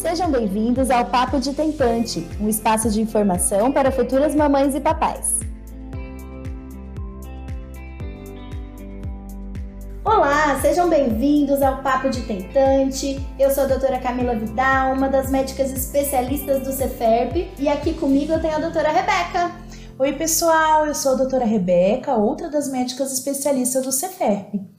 Sejam bem-vindos ao Papo de Tentante, um espaço de informação para futuras mamães e papais. Olá, sejam bem-vindos ao Papo de Tentante. Eu sou a doutora Camila Vidal, uma das médicas especialistas do Ceferp, e aqui comigo eu tenho a doutora Rebeca. Oi, pessoal, eu sou a doutora Rebeca, outra das médicas especialistas do Ceferp.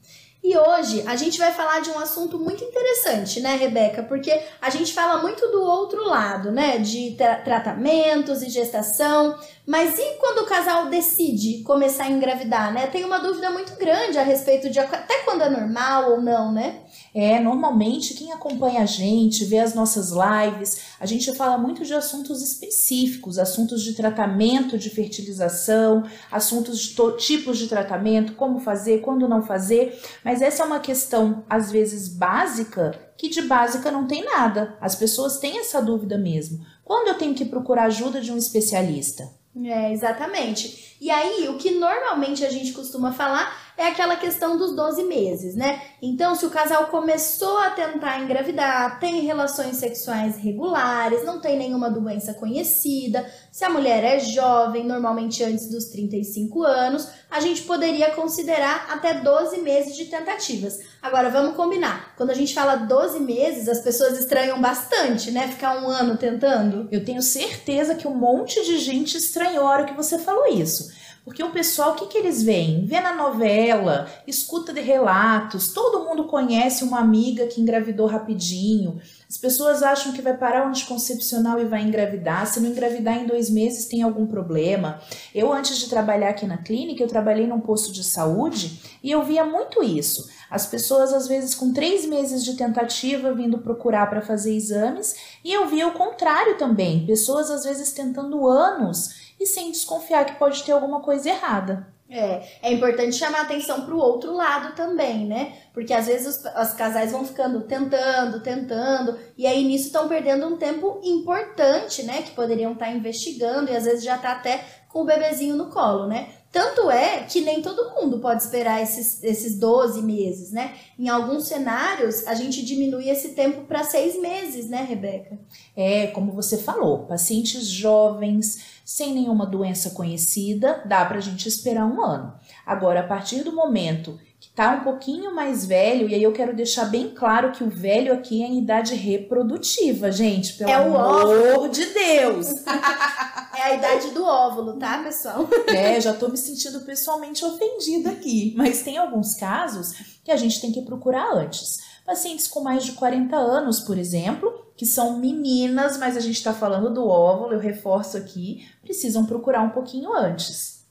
E hoje a gente vai falar de um assunto muito interessante, né, Rebeca? Porque a gente fala muito do outro lado, né? De tra tratamentos e gestação. Mas e quando o casal decide começar a engravidar, né? Tem uma dúvida muito grande a respeito de até quando é normal ou não, né? É, normalmente quem acompanha a gente, vê as nossas lives, a gente fala muito de assuntos específicos, assuntos de tratamento de fertilização, assuntos de tipos de tratamento, como fazer, quando não fazer, mas essa é uma questão às vezes básica que de básica não tem nada. As pessoas têm essa dúvida mesmo. Quando eu tenho que procurar ajuda de um especialista? É, exatamente. E aí, o que normalmente a gente costuma falar é aquela questão dos 12 meses, né? Então, se o casal começou a tentar engravidar, tem relações sexuais regulares, não tem nenhuma doença conhecida, se a mulher é jovem, normalmente antes dos 35 anos, a gente poderia considerar até 12 meses de tentativas. Agora, vamos combinar. Quando a gente fala 12 meses, as pessoas estranham bastante, né? Ficar um ano tentando. Eu tenho certeza que um monte de gente estranhou a hora que você falou isso. Porque o pessoal, o que, que eles veem? Vê na novela, escuta de relatos, todo mundo conhece uma amiga que engravidou rapidinho. As pessoas acham que vai parar o anticoncepcional e vai engravidar. Se não engravidar em dois meses, tem algum problema. Eu, antes de trabalhar aqui na clínica, eu trabalhei num posto de saúde e eu via muito isso. As pessoas, às vezes, com três meses de tentativa, vindo procurar para fazer exames, e eu via o contrário também. Pessoas, às vezes, tentando anos e sem desconfiar que pode ter alguma coisa errada. É, é importante chamar atenção para o outro lado também, né? Porque às vezes os, os, casais vão ficando tentando, tentando, e aí nisso estão perdendo um tempo importante, né? Que poderiam estar tá investigando e às vezes já tá até com o bebezinho no colo, né? Tanto é que nem todo mundo pode esperar esses, esses 12 meses, né? Em alguns cenários, a gente diminui esse tempo para seis meses, né, Rebeca? É, como você falou, pacientes jovens, sem nenhuma doença conhecida, dá para a gente esperar um ano. Agora, a partir do momento que está um pouquinho mais velho, e aí eu quero deixar bem claro que o velho aqui é em idade reprodutiva, gente, pelo é amor de Deus. é a idade do óvulo, tá, pessoal? É, já tô me sentindo pessoalmente ofendida aqui, mas tem alguns casos que a gente tem que procurar antes. Pacientes com mais de 40 anos, por exemplo, que são meninas, mas a gente está falando do óvulo, eu reforço aqui, precisam procurar um pouquinho antes.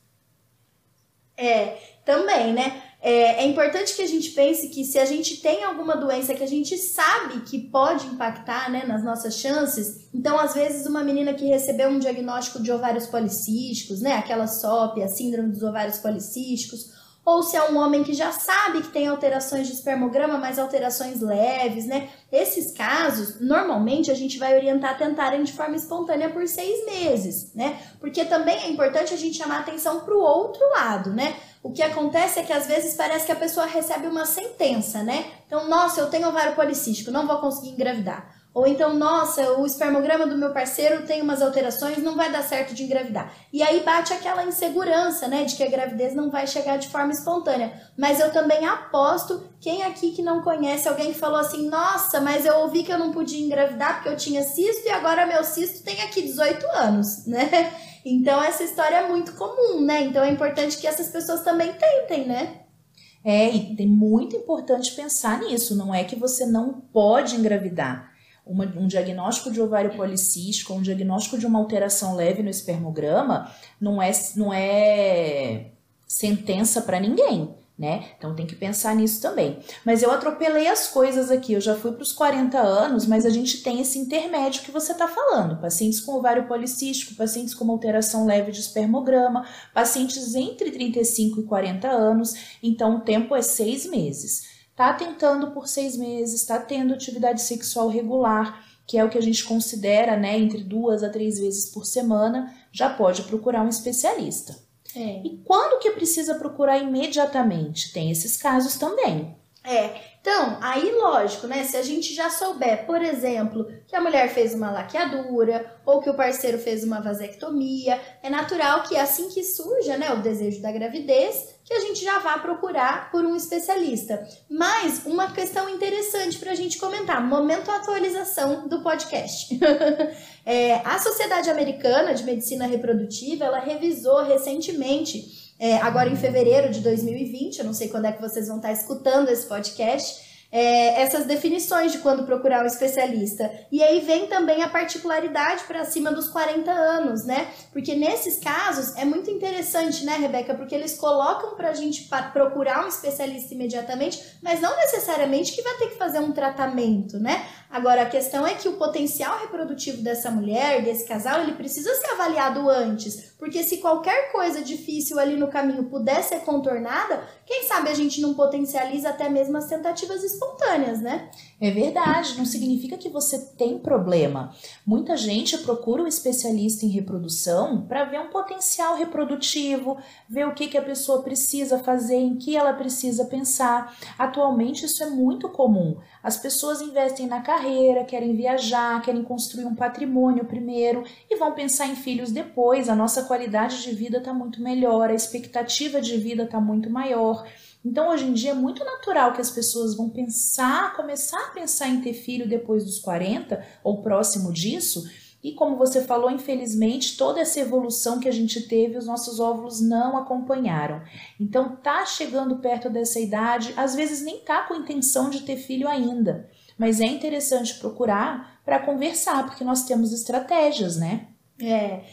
É, também, né? É, é, importante que a gente pense que se a gente tem alguma doença que a gente sabe que pode impactar né, nas nossas chances, então às vezes uma menina que recebeu um diagnóstico de ovários policísticos, né, aquela SOP, a síndrome dos ovários policísticos, ou se é um homem que já sabe que tem alterações de espermograma, mas alterações leves, né? Esses casos, normalmente a gente vai orientar a tentarem de forma espontânea por seis meses, né? Porque também é importante a gente chamar atenção para o outro lado, né? O que acontece é que às vezes parece que a pessoa recebe uma sentença, né? Então, nossa, eu tenho ovário policístico, não vou conseguir engravidar. Ou então, nossa, o espermograma do meu parceiro tem umas alterações, não vai dar certo de engravidar. E aí bate aquela insegurança, né, de que a gravidez não vai chegar de forma espontânea. Mas eu também aposto, quem aqui que não conhece alguém que falou assim: "Nossa, mas eu ouvi que eu não podia engravidar porque eu tinha cisto e agora meu cisto tem aqui 18 anos", né? Então essa história é muito comum, né? Então é importante que essas pessoas também tentem, né? É, e tem muito importante pensar nisso, não é que você não pode engravidar uma, um diagnóstico de ovário policístico, um diagnóstico de uma alteração leve no espermograma, não é, não é sentença para ninguém. Né? Então tem que pensar nisso também. Mas eu atropelei as coisas aqui, eu já fui para os 40 anos, mas a gente tem esse intermédio que você está falando: pacientes com ovário policístico, pacientes com alteração leve de espermograma, pacientes entre 35 e 40 anos, então o tempo é seis meses está tentando por seis meses, está tendo atividade sexual regular, que é o que a gente considera, né, entre duas a três vezes por semana, já pode procurar um especialista. É. E quando que precisa procurar imediatamente? Tem esses casos também. É, Então, aí lógico, né? Se a gente já souber, por exemplo, que a mulher fez uma laqueadura ou que o parceiro fez uma vasectomia, é natural que assim que surja, né, o desejo da gravidez, que a gente já vá procurar por um especialista. Mas uma questão interessante para a gente comentar, momento atualização do podcast. é, a Sociedade Americana de Medicina Reprodutiva, ela revisou recentemente é, agora em fevereiro de 2020, eu não sei quando é que vocês vão estar escutando esse podcast, é, essas definições de quando procurar um especialista. E aí vem também a particularidade para cima dos 40 anos, né? Porque nesses casos é muito interessante, né, Rebeca? Porque eles colocam para a gente procurar um especialista imediatamente, mas não necessariamente que vai ter que fazer um tratamento, né? Agora, a questão é que o potencial reprodutivo dessa mulher, desse casal, ele precisa ser avaliado antes. Porque se qualquer coisa difícil ali no caminho puder ser contornada, quem sabe a gente não potencializa até mesmo as tentativas espontâneas, né? É verdade, não significa que você tem problema. Muita gente procura um especialista em reprodução para ver um potencial reprodutivo, ver o que, que a pessoa precisa fazer, em que ela precisa pensar. Atualmente isso é muito comum. As pessoas investem na carreira, querem viajar, querem construir um patrimônio primeiro e vão pensar em filhos depois. A nossa qualidade de vida está muito melhor, a expectativa de vida está muito maior. Então, hoje em dia, é muito natural que as pessoas vão pensar, começar a pensar em ter filho depois dos 40 ou próximo disso. E como você falou, infelizmente, toda essa evolução que a gente teve, os nossos óvulos não acompanharam. Então, tá chegando perto dessa idade, às vezes nem tá com intenção de ter filho ainda, mas é interessante procurar para conversar, porque nós temos estratégias, né? É,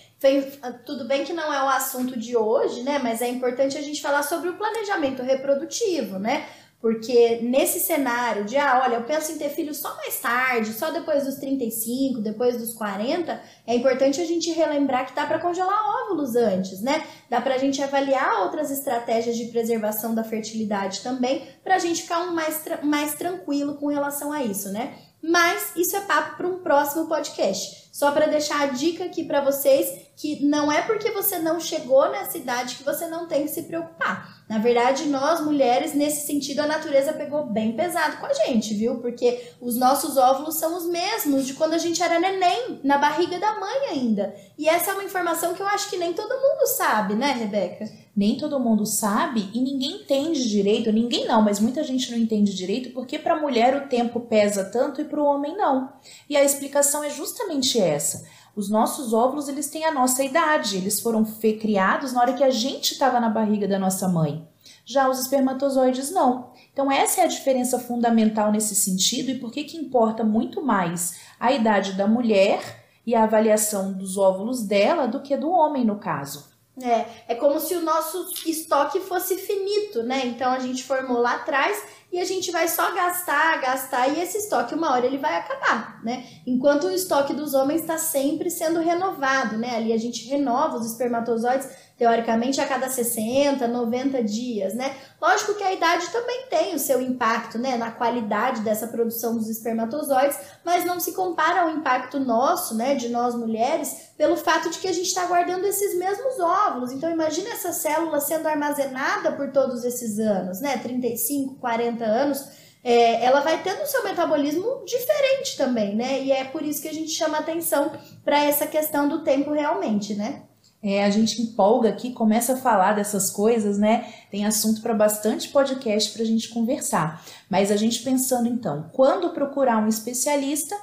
tudo bem que não é o assunto de hoje, né? Mas é importante a gente falar sobre o planejamento reprodutivo, né? Porque nesse cenário de, ah, olha, eu penso em ter filho só mais tarde, só depois dos 35, depois dos 40, é importante a gente relembrar que dá para congelar óvulos antes, né? Dá para a gente avaliar outras estratégias de preservação da fertilidade também, para a gente ficar um mais, mais tranquilo com relação a isso, né? Mas isso é papo para um próximo podcast. Só para deixar a dica aqui para vocês que não é porque você não chegou nessa idade que você não tem que se preocupar. Na verdade, nós mulheres, nesse sentido, a natureza pegou bem pesado com a gente, viu? Porque os nossos óvulos são os mesmos de quando a gente era neném, na barriga da mãe ainda. E essa é uma informação que eu acho que nem todo mundo sabe, né, Rebeca? Nem todo mundo sabe e ninguém entende direito, ninguém não, mas muita gente não entende direito porque para a mulher o tempo pesa tanto e para o homem não. E a explicação é justamente essa. Os nossos óvulos, eles têm a nossa idade, eles foram criados na hora que a gente estava na barriga da nossa mãe. Já os espermatozoides não. Então essa é a diferença fundamental nesse sentido e por que que importa muito mais a idade da mulher e a avaliação dos óvulos dela do que do homem no caso. É, é como se o nosso estoque fosse finito, né? Então a gente formou lá atrás e a gente vai só gastar, gastar e esse estoque uma hora ele vai acabar, né? Enquanto o estoque dos homens está sempre sendo renovado, né? Ali a gente renova os espermatozoides teoricamente a cada 60, 90 dias, né? Lógico que a idade também tem o seu impacto, né, na qualidade dessa produção dos espermatozoides, mas não se compara ao impacto nosso, né, de nós mulheres, pelo fato de que a gente está guardando esses mesmos óvulos. Então imagine essa célula sendo armazenada por todos esses anos, né, 35, 40 anos, é, ela vai tendo o seu metabolismo diferente também, né? E é por isso que a gente chama atenção para essa questão do tempo realmente, né? É, a gente empolga aqui, começa a falar dessas coisas, né? Tem assunto para bastante podcast para a gente conversar. Mas a gente pensando então, quando procurar um especialista,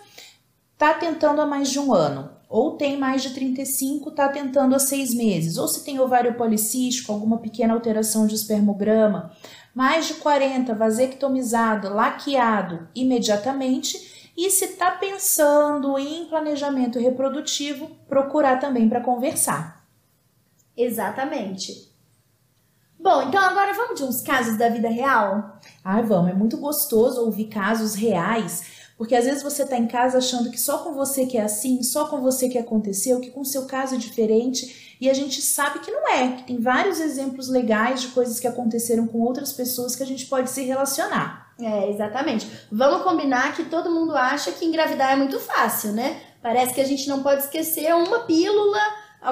tá tentando há mais de um ano, ou tem mais de 35, tá tentando há seis meses, ou se tem ovário policístico, alguma pequena alteração de espermograma, mais de 40, vasectomizado, laqueado imediatamente. E se tá pensando em planejamento reprodutivo, procurar também para conversar. Exatamente. Bom, então agora vamos de uns casos da vida real? Ah, vamos. É muito gostoso ouvir casos reais, porque às vezes você está em casa achando que só com você que é assim, só com você que aconteceu, que com seu caso é diferente, e a gente sabe que não é, que tem vários exemplos legais de coisas que aconteceram com outras pessoas que a gente pode se relacionar. É, exatamente. Vamos combinar que todo mundo acha que engravidar é muito fácil, né? Parece que a gente não pode esquecer uma pílula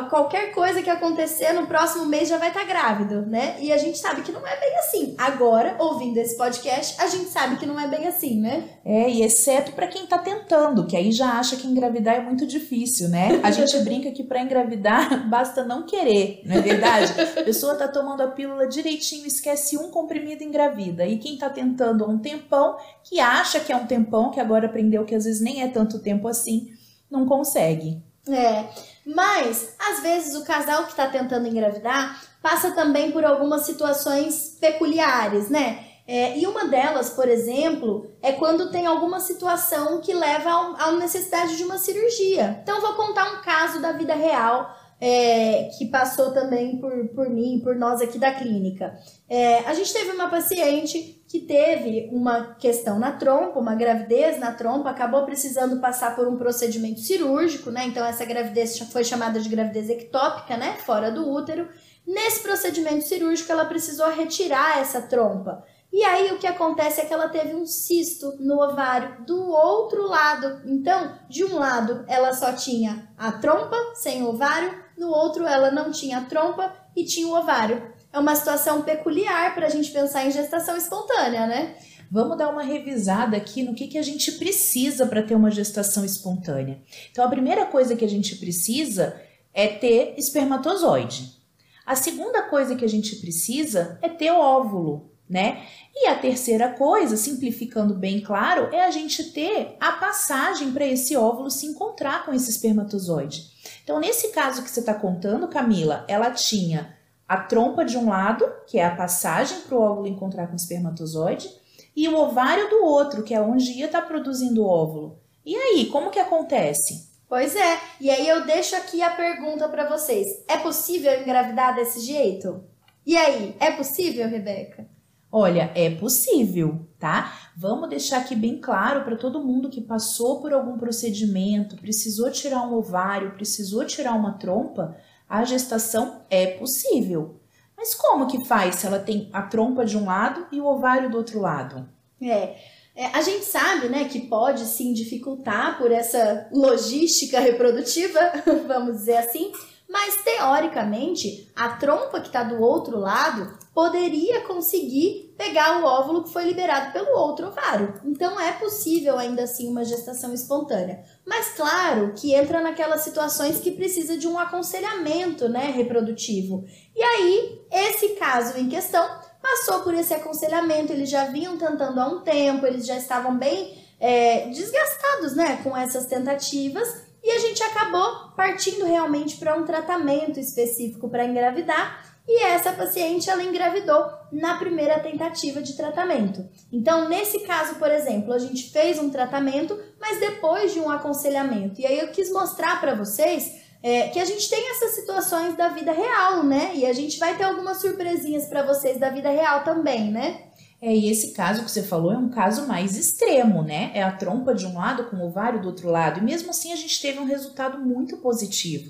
qualquer coisa que acontecer no próximo mês já vai estar tá grávido, né? E a gente sabe que não é bem assim. Agora, ouvindo esse podcast, a gente sabe que não é bem assim, né? É, e exceto para quem tá tentando, que aí já acha que engravidar é muito difícil, né? A gente brinca que para engravidar basta não querer, não é verdade? A pessoa tá tomando a pílula direitinho, esquece um comprimido engravida. E quem tá tentando há um tempão, que acha que é um tempão, que agora aprendeu que às vezes nem é tanto tempo assim, não consegue. É. Mas, às vezes, o casal que está tentando engravidar passa também por algumas situações peculiares, né? É, e uma delas, por exemplo, é quando tem alguma situação que leva à necessidade de uma cirurgia. Então, vou contar um caso da vida real é, que passou também por, por mim, por nós aqui da clínica. É, a gente teve uma paciente que teve uma questão na trompa, uma gravidez na trompa, acabou precisando passar por um procedimento cirúrgico, né? Então, essa gravidez foi chamada de gravidez ectópica, né? Fora do útero. Nesse procedimento cirúrgico, ela precisou retirar essa trompa. E aí o que acontece é que ela teve um cisto no ovário do outro lado. Então, de um lado ela só tinha a trompa sem ovário, no outro ela não tinha trompa e tinha o ovário. É uma situação peculiar para a gente pensar em gestação espontânea, né? Vamos dar uma revisada aqui no que, que a gente precisa para ter uma gestação espontânea. Então, a primeira coisa que a gente precisa é ter espermatozoide. A segunda coisa que a gente precisa é ter óvulo, né? E a terceira coisa, simplificando bem claro, é a gente ter a passagem para esse óvulo se encontrar com esse espermatozoide. Então, nesse caso que você está contando, Camila, ela tinha a trompa de um lado, que é a passagem para o óvulo encontrar com o espermatozoide, e o ovário do outro, que é onde ia estar tá produzindo o óvulo. E aí, como que acontece? Pois é, e aí eu deixo aqui a pergunta para vocês: é possível engravidar desse jeito? E aí, é possível, Rebeca? Olha, é possível, tá? Vamos deixar aqui bem claro para todo mundo que passou por algum procedimento, precisou tirar um ovário, precisou tirar uma trompa, a gestação é possível. Mas como que faz se ela tem a trompa de um lado e o ovário do outro lado? É, é, a gente sabe, né, que pode sim dificultar por essa logística reprodutiva, vamos dizer assim, mas teoricamente a trompa que está do outro lado poderia conseguir pegar o óvulo que foi liberado pelo outro ovário. Então é possível ainda assim uma gestação espontânea. Mas claro que entra naquelas situações que precisa de um aconselhamento, né, reprodutivo. E aí, esse caso em questão passou por esse aconselhamento, eles já vinham tentando há um tempo, eles já estavam bem é, desgastados, né, com essas tentativas. E a gente acabou partindo realmente para um tratamento específico para engravidar e essa paciente ela engravidou na primeira tentativa de tratamento. Então, nesse caso, por exemplo, a gente fez um tratamento, mas depois de um aconselhamento. E aí eu quis mostrar para vocês é, que a gente tem essas situações da vida real, né? E a gente vai ter algumas surpresinhas para vocês da vida real também, né? É, e esse caso que você falou é um caso mais extremo, né? É a trompa de um lado com o ovário do outro lado. E mesmo assim a gente teve um resultado muito positivo.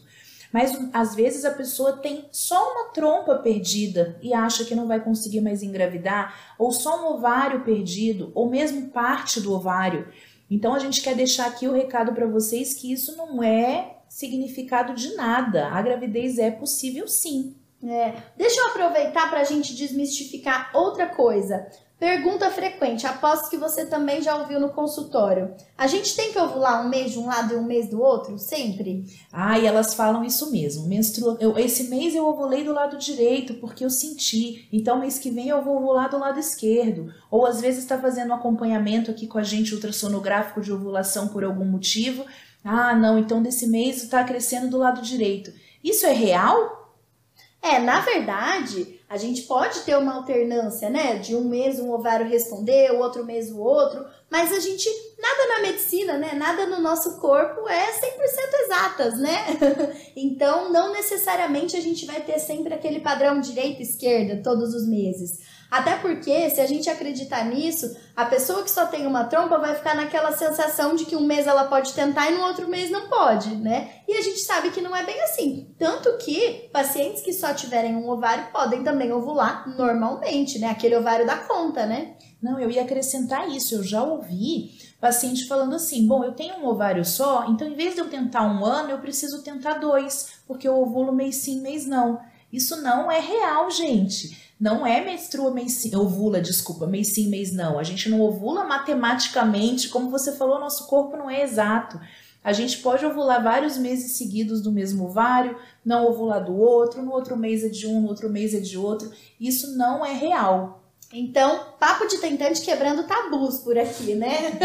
Mas às vezes a pessoa tem só uma trompa perdida e acha que não vai conseguir mais engravidar, ou só um ovário perdido, ou mesmo parte do ovário. Então a gente quer deixar aqui o recado para vocês que isso não é significado de nada. A gravidez é possível sim. É. Deixa eu aproveitar para a gente desmistificar outra coisa. Pergunta frequente, aposto que você também já ouviu no consultório. A gente tem que ovular um mês de um lado e um mês do outro, sempre? Ah, e elas falam isso mesmo. Menstrua... Eu, esse mês eu ovulei do lado direito porque eu senti. Então, mês que vem eu vou ovular do lado esquerdo. Ou às vezes está fazendo um acompanhamento aqui com a gente ultrassonográfico de ovulação por algum motivo. Ah, não, então desse mês está crescendo do lado direito. Isso é real? É, na verdade, a gente pode ter uma alternância, né? De um mês um ovário responder, o outro mês o outro, mas a gente, nada na medicina, né? Nada no nosso corpo é 100% exatas, né? então, não necessariamente a gente vai ter sempre aquele padrão direita-esquerda todos os meses. Até porque, se a gente acreditar nisso, a pessoa que só tem uma trompa vai ficar naquela sensação de que um mês ela pode tentar e no outro mês não pode, né? E a gente sabe que não é bem assim. Tanto que pacientes que só tiverem um ovário podem também ovular normalmente, né? Aquele ovário da conta, né? Não, eu ia acrescentar isso. Eu já ouvi paciente falando assim: bom, eu tenho um ovário só, então em vez de eu tentar um ano, eu preciso tentar dois, porque eu ovulo mês sim, mês não. Isso não é real, gente. Não é menstrua mês sim, ovula, desculpa, mês sim, mês não. A gente não ovula matematicamente, como você falou, nosso corpo não é exato. A gente pode ovular vários meses seguidos do mesmo ovário, não ovular do outro, no outro mês é de um, no outro mês é de outro. Isso não é real. Então, papo de tentante quebrando tabus por aqui, né?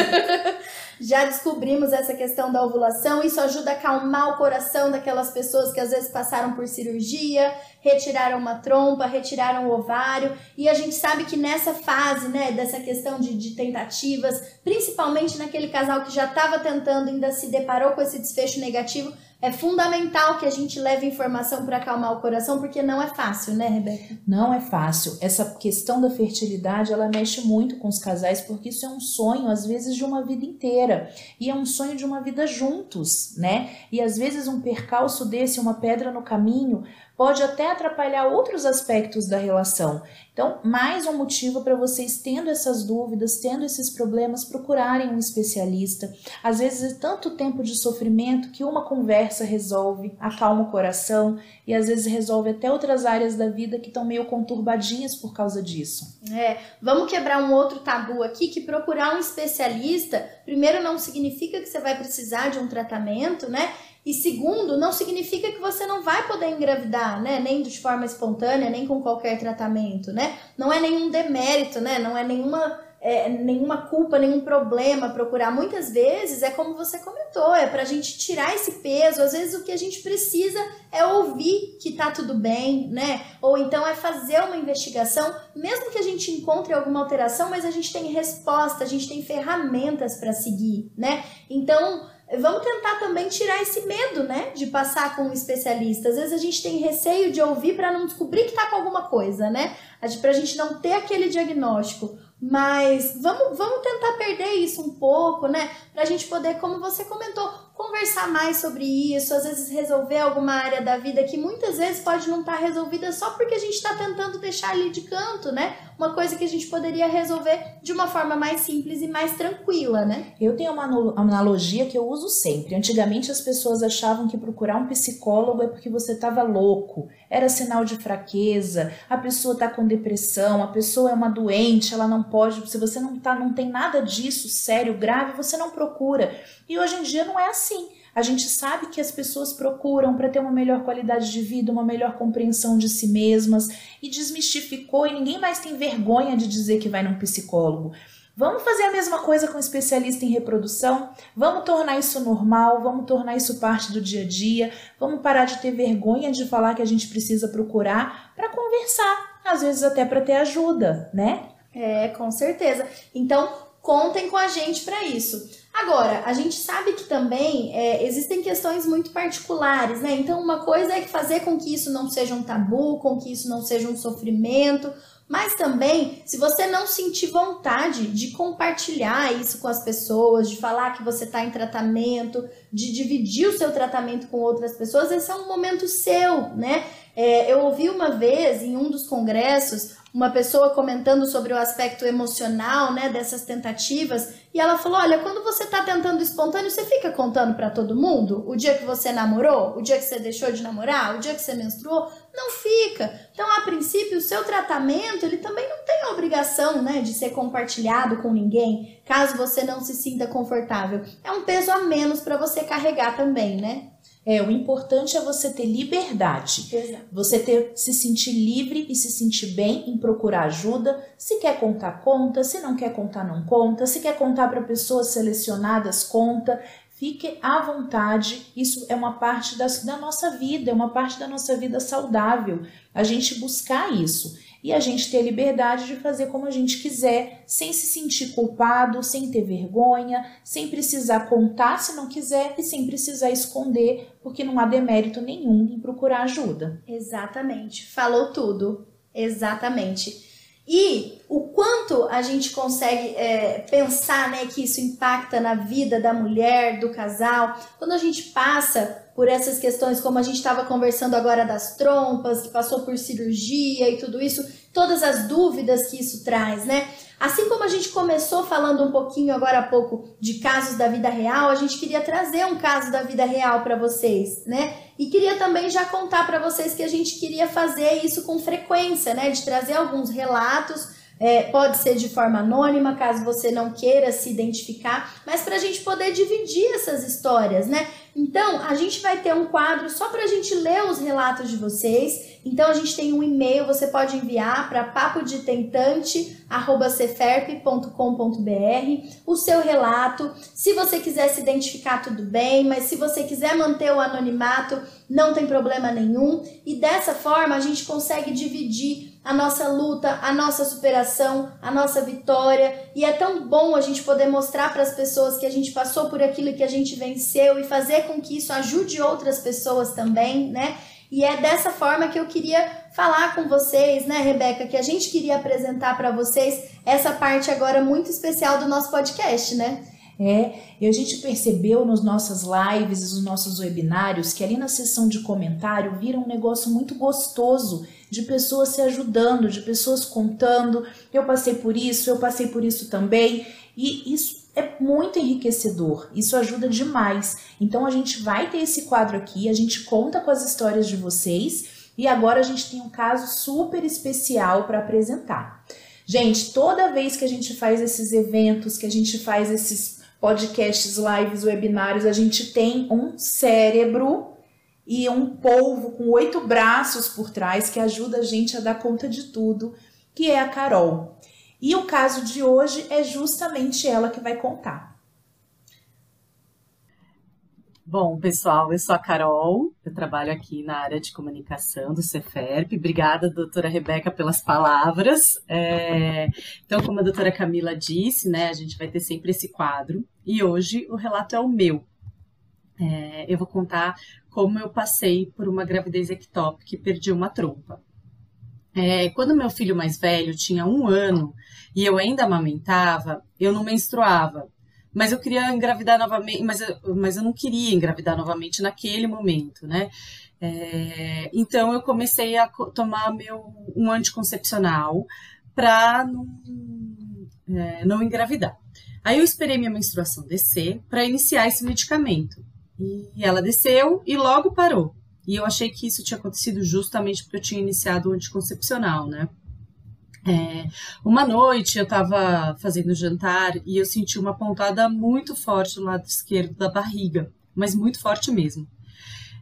Já descobrimos essa questão da ovulação, isso ajuda a acalmar o coração daquelas pessoas que às vezes passaram por cirurgia, retiraram uma trompa, retiraram o ovário, e a gente sabe que nessa fase, né, dessa questão de, de tentativas, principalmente naquele casal que já estava tentando, ainda se deparou com esse desfecho negativo, é fundamental que a gente leve informação para acalmar o coração, porque não é fácil, né, Rebeca? Não é fácil. Essa questão da fertilidade, ela mexe muito com os casais, porque isso é um sonho, às vezes, de uma vida inteira. E é um sonho de uma vida juntos, né? E às vezes um percalço desse, uma pedra no caminho, pode até atrapalhar outros aspectos da relação. Então, mais um motivo para vocês, tendo essas dúvidas, tendo esses problemas, procurarem um especialista. Às vezes é tanto tempo de sofrimento que uma conversa resolve, acalma o coração e às vezes resolve até outras áreas da vida que estão meio conturbadinhas por causa disso. É, vamos quebrar um outro tabu aqui que procurar um especialista, primeiro não significa que você vai precisar de um tratamento, né? E segundo, não significa que você não vai poder engravidar, né? Nem de forma espontânea, nem com qualquer tratamento, né? Não é nenhum demérito, né? Não é nenhuma, é, nenhuma culpa, nenhum problema procurar. Muitas vezes é como você comentou, é pra gente tirar esse peso. Às vezes o que a gente precisa é ouvir que tá tudo bem, né? Ou então é fazer uma investigação, mesmo que a gente encontre alguma alteração, mas a gente tem resposta, a gente tem ferramentas para seguir, né? Então Vamos tentar também tirar esse medo, né, de passar com um especialista. Às vezes a gente tem receio de ouvir para não descobrir que tá com alguma coisa, né? Para a gente não ter aquele diagnóstico. Mas vamos, vamos tentar perder isso um pouco, né? Para a gente poder, como você comentou, conversar mais sobre isso, às vezes resolver alguma área da vida que muitas vezes pode não estar tá resolvida só porque a gente está tentando deixar ali de canto, né? Uma coisa que a gente poderia resolver de uma forma mais simples e mais tranquila, né? Eu tenho uma analogia que eu uso sempre. Antigamente as pessoas achavam que procurar um psicólogo é porque você estava louco, era sinal de fraqueza, a pessoa está com depressão, a pessoa é uma doente, ela não pode, se você não tá, não tem nada disso sério, grave, você não procura. E hoje em dia não é assim. A gente sabe que as pessoas procuram para ter uma melhor qualidade de vida, uma melhor compreensão de si mesmas e desmistificou e ninguém mais tem vergonha de dizer que vai num psicólogo. Vamos fazer a mesma coisa com um especialista em reprodução? Vamos tornar isso normal? Vamos tornar isso parte do dia a dia? Vamos parar de ter vergonha de falar que a gente precisa procurar para conversar, às vezes até para ter ajuda, né? É, com certeza. Então, contem com a gente para isso. Agora, a gente sabe que também é, existem questões muito particulares, né? Então, uma coisa é fazer com que isso não seja um tabu, com que isso não seja um sofrimento, mas também, se você não sentir vontade de compartilhar isso com as pessoas, de falar que você está em tratamento, de dividir o seu tratamento com outras pessoas, esse é um momento seu, né? É, eu ouvi uma vez em um dos congressos uma pessoa comentando sobre o aspecto emocional, né, dessas tentativas, e ela falou: "Olha, quando você tá tentando espontâneo, você fica contando para todo mundo o dia que você namorou, o dia que você deixou de namorar, o dia que você menstruou, não fica. Então, a princípio, o seu tratamento, ele também não tem a obrigação, né, de ser compartilhado com ninguém, caso você não se sinta confortável. É um peso a menos para você carregar também, né? É, o importante é você ter liberdade. Exato. Você ter se sentir livre e se sentir bem em procurar ajuda. Se quer contar, conta. Se não quer contar, não conta. Se quer contar para pessoas selecionadas, conta. Fique à vontade. Isso é uma parte da, da nossa vida, é uma parte da nossa vida saudável. A gente buscar isso e a gente ter liberdade de fazer como a gente quiser, sem se sentir culpado, sem ter vergonha, sem precisar contar se não quiser e sem precisar esconder, porque não há demérito nenhum em procurar ajuda. Exatamente. Falou tudo. Exatamente. E o quanto a gente consegue é, pensar né, que isso impacta na vida da mulher, do casal, quando a gente passa por essas questões, como a gente estava conversando agora das trompas, que passou por cirurgia e tudo isso, todas as dúvidas que isso traz, né? Assim como a gente começou falando um pouquinho agora há pouco de casos da vida real, a gente queria trazer um caso da vida real para vocês, né? E queria também já contar para vocês que a gente queria fazer isso com frequência, né? De trazer alguns relatos é, pode ser de forma anônima, caso você não queira se identificar, mas para a gente poder dividir essas histórias, né? Então, a gente vai ter um quadro só para a gente ler os relatos de vocês. Então, a gente tem um e-mail, você pode enviar para papodetentante.ceferp.com.br o seu relato. Se você quiser se identificar, tudo bem, mas se você quiser manter o anonimato, não tem problema nenhum. E dessa forma, a gente consegue dividir a nossa luta, a nossa superação, a nossa vitória. E é tão bom a gente poder mostrar para as pessoas que a gente passou por aquilo que a gente venceu e fazer com que isso ajude outras pessoas também, né? E é dessa forma que eu queria falar com vocês, né, Rebeca, que a gente queria apresentar para vocês essa parte agora muito especial do nosso podcast, né? É, e a gente percebeu nos nossas lives e nos nossos webinários que ali na seção de comentário vira um negócio muito gostoso de pessoas se ajudando, de pessoas contando, eu passei por isso, eu passei por isso também, e isso é muito enriquecedor, isso ajuda demais. Então a gente vai ter esse quadro aqui, a gente conta com as histórias de vocês, e agora a gente tem um caso super especial para apresentar. Gente, toda vez que a gente faz esses eventos, que a gente faz esses podcasts, lives, webinários, a gente tem um cérebro e um polvo com oito braços por trás que ajuda a gente a dar conta de tudo, que é a Carol. E o caso de hoje é justamente ela que vai contar. Bom, pessoal, eu sou a Carol, eu trabalho aqui na área de comunicação do Ceferp. Obrigada, doutora Rebeca, pelas palavras. É... Então, como a doutora Camila disse, né, a gente vai ter sempre esse quadro e hoje o relato é o meu. É... Eu vou contar como eu passei por uma gravidez ectópica e perdi uma trompa. É... Quando meu filho mais velho tinha um ano e eu ainda amamentava, eu não menstruava mas eu queria engravidar novamente, mas eu, mas eu não queria engravidar novamente naquele momento, né? É, então eu comecei a tomar meu um anticoncepcional para não, é, não engravidar. Aí eu esperei minha menstruação descer para iniciar esse medicamento. E ela desceu e logo parou. E eu achei que isso tinha acontecido justamente porque eu tinha iniciado o anticoncepcional, né? É, uma noite eu estava fazendo jantar e eu senti uma pontada muito forte no lado esquerdo da barriga, mas muito forte mesmo.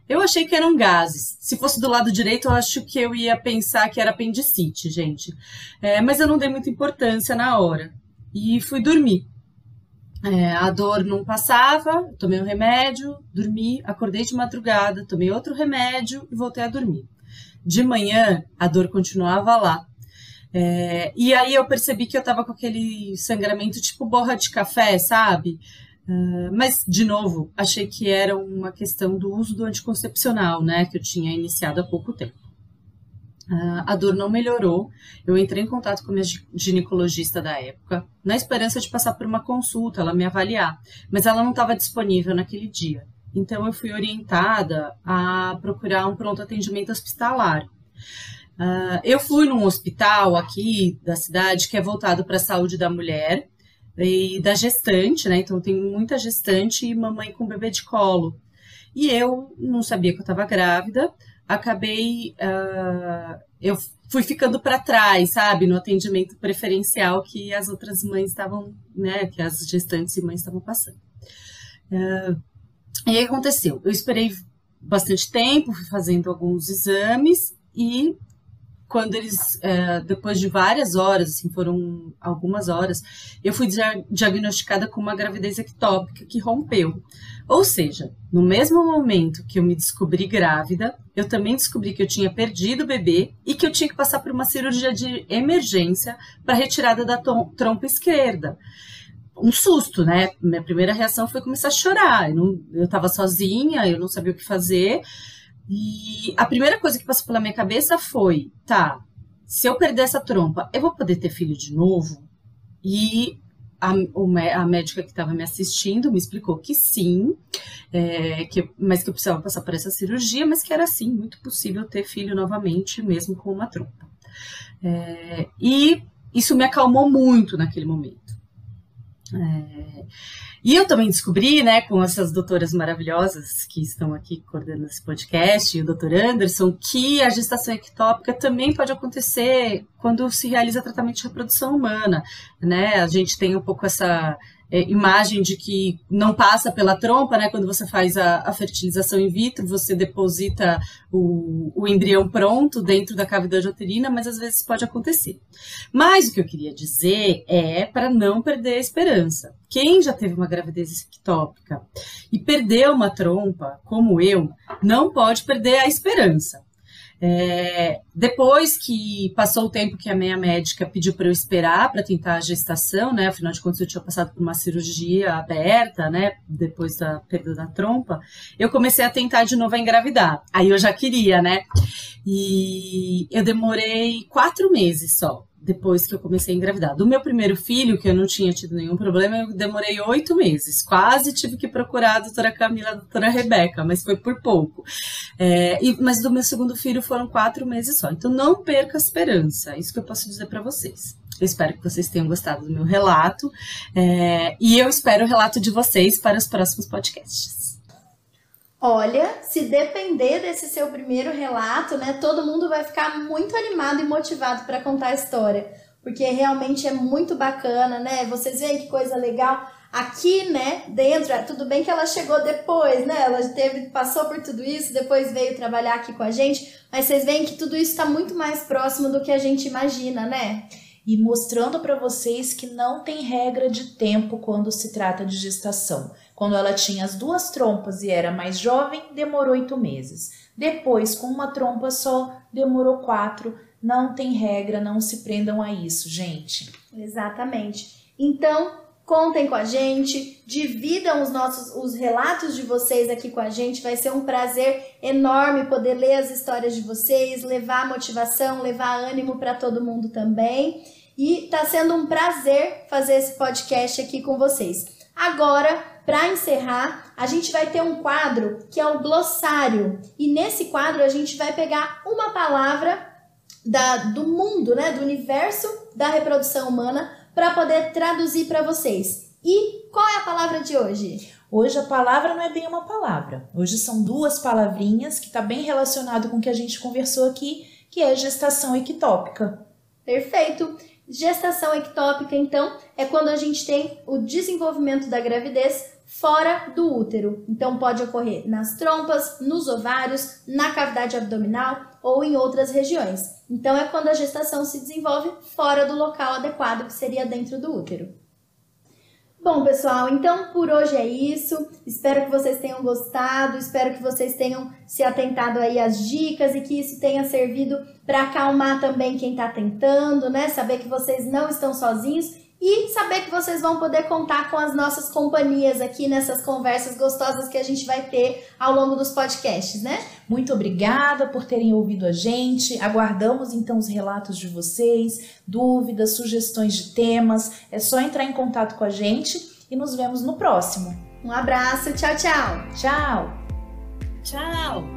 Eu achei que eram gases. Se fosse do lado direito, eu acho que eu ia pensar que era apendicite, gente. É, mas eu não dei muita importância na hora e fui dormir. É, a dor não passava, tomei um remédio, dormi, acordei de madrugada, tomei outro remédio e voltei a dormir. De manhã, a dor continuava lá, é, e aí eu percebi que eu tava com aquele sangramento tipo borra de café, sabe? Uh, mas, de novo, achei que era uma questão do uso do anticoncepcional, né? Que eu tinha iniciado há pouco tempo. Uh, a dor não melhorou. Eu entrei em contato com a minha ginecologista da época, na esperança de passar por uma consulta, ela me avaliar. Mas ela não estava disponível naquele dia. Então, eu fui orientada a procurar um pronto atendimento hospitalar. Uh, eu fui num hospital aqui da cidade que é voltado para a saúde da mulher e da gestante, né? Então tem muita gestante e mamãe com bebê de colo. E eu não sabia que eu estava grávida, acabei. Uh, eu fui ficando para trás, sabe, no atendimento preferencial que as outras mães estavam, né, que as gestantes e mães estavam passando. Uh, e aí aconteceu, eu esperei bastante tempo, fui fazendo alguns exames e quando eles, é, depois de várias horas, assim, foram algumas horas, eu fui diagnosticada com uma gravidez ectópica que rompeu. Ou seja, no mesmo momento que eu me descobri grávida, eu também descobri que eu tinha perdido o bebê e que eu tinha que passar por uma cirurgia de emergência para retirada da trompa esquerda. Um susto, né? Minha primeira reação foi começar a chorar. Eu estava sozinha, eu não sabia o que fazer. E a primeira coisa que passou pela minha cabeça foi: tá, se eu perder essa trompa, eu vou poder ter filho de novo? E a, a médica que estava me assistindo me explicou que sim, é, que, mas que eu precisava passar por essa cirurgia, mas que era sim muito possível ter filho novamente, mesmo com uma trompa. É, e isso me acalmou muito naquele momento. É, e eu também descobri, né, com essas doutoras maravilhosas que estão aqui coordenando esse podcast, e o doutor Anderson, que a gestação ectópica também pode acontecer quando se realiza tratamento de reprodução humana, né? A gente tem um pouco essa é, imagem de que não passa pela trompa, né? Quando você faz a, a fertilização in vitro, você deposita o, o, embrião pronto dentro da cavidade uterina, mas às vezes pode acontecer. Mas o que eu queria dizer é para não perder a esperança. Quem já teve uma gravidez ectópica e perdeu uma trompa, como eu, não pode perder a esperança. É, depois que passou o tempo que a minha médica pediu para eu esperar para tentar a gestação, né? Afinal de contas, eu tinha passado por uma cirurgia aberta, né? Depois da perda da trompa, eu comecei a tentar de novo a engravidar. Aí eu já queria, né? E eu demorei quatro meses só depois que eu comecei a engravidar. Do meu primeiro filho, que eu não tinha tido nenhum problema, eu demorei oito meses. Quase tive que procurar a doutora Camila, a doutora Rebeca, mas foi por pouco. É, e, mas do meu segundo filho foram quatro meses só. Então não perca a esperança. Isso que eu posso dizer para vocês. Eu espero que vocês tenham gostado do meu relato. É, e eu espero o relato de vocês para os próximos podcasts. Olha, se depender desse seu primeiro relato, né, todo mundo vai ficar muito animado e motivado para contar a história, porque realmente é muito bacana, né? Vocês veem que coisa legal aqui, né, dentro, é, tudo bem que ela chegou depois, né? Ela teve, passou por tudo isso, depois veio trabalhar aqui com a gente, mas vocês veem que tudo isso está muito mais próximo do que a gente imagina, né? E mostrando para vocês que não tem regra de tempo quando se trata de gestação. Quando ela tinha as duas trompas e era mais jovem, demorou oito meses. Depois, com uma trompa só, demorou quatro. Não tem regra, não se prendam a isso, gente. Exatamente. Então, contem com a gente, dividam os nossos os relatos de vocês aqui com a gente. Vai ser um prazer enorme poder ler as histórias de vocês, levar motivação, levar ânimo para todo mundo também. E está sendo um prazer fazer esse podcast aqui com vocês. Agora, para encerrar, a gente vai ter um quadro que é o glossário. E nesse quadro a gente vai pegar uma palavra da, do mundo, né, do universo da reprodução humana para poder traduzir para vocês. E qual é a palavra de hoje? Hoje a palavra não é bem uma palavra. Hoje são duas palavrinhas que está bem relacionado com o que a gente conversou aqui, que é gestação ectópica. Perfeito. Gestação ectópica, então, é quando a gente tem o desenvolvimento da gravidez fora do útero. Então pode ocorrer nas trompas, nos ovários, na cavidade abdominal ou em outras regiões. Então é quando a gestação se desenvolve fora do local adequado, que seria dentro do útero. Bom, pessoal, então por hoje é isso. Espero que vocês tenham gostado, espero que vocês tenham se atentado aí às dicas e que isso tenha servido para acalmar também quem está tentando, né? Saber que vocês não estão sozinhos e saber que vocês vão poder contar com as nossas companhias aqui nessas conversas gostosas que a gente vai ter ao longo dos podcasts, né? Muito obrigada por terem ouvido a gente. Aguardamos então os relatos de vocês, dúvidas, sugestões de temas. É só entrar em contato com a gente e nos vemos no próximo. Um abraço, tchau, tchau. Tchau. Tchau.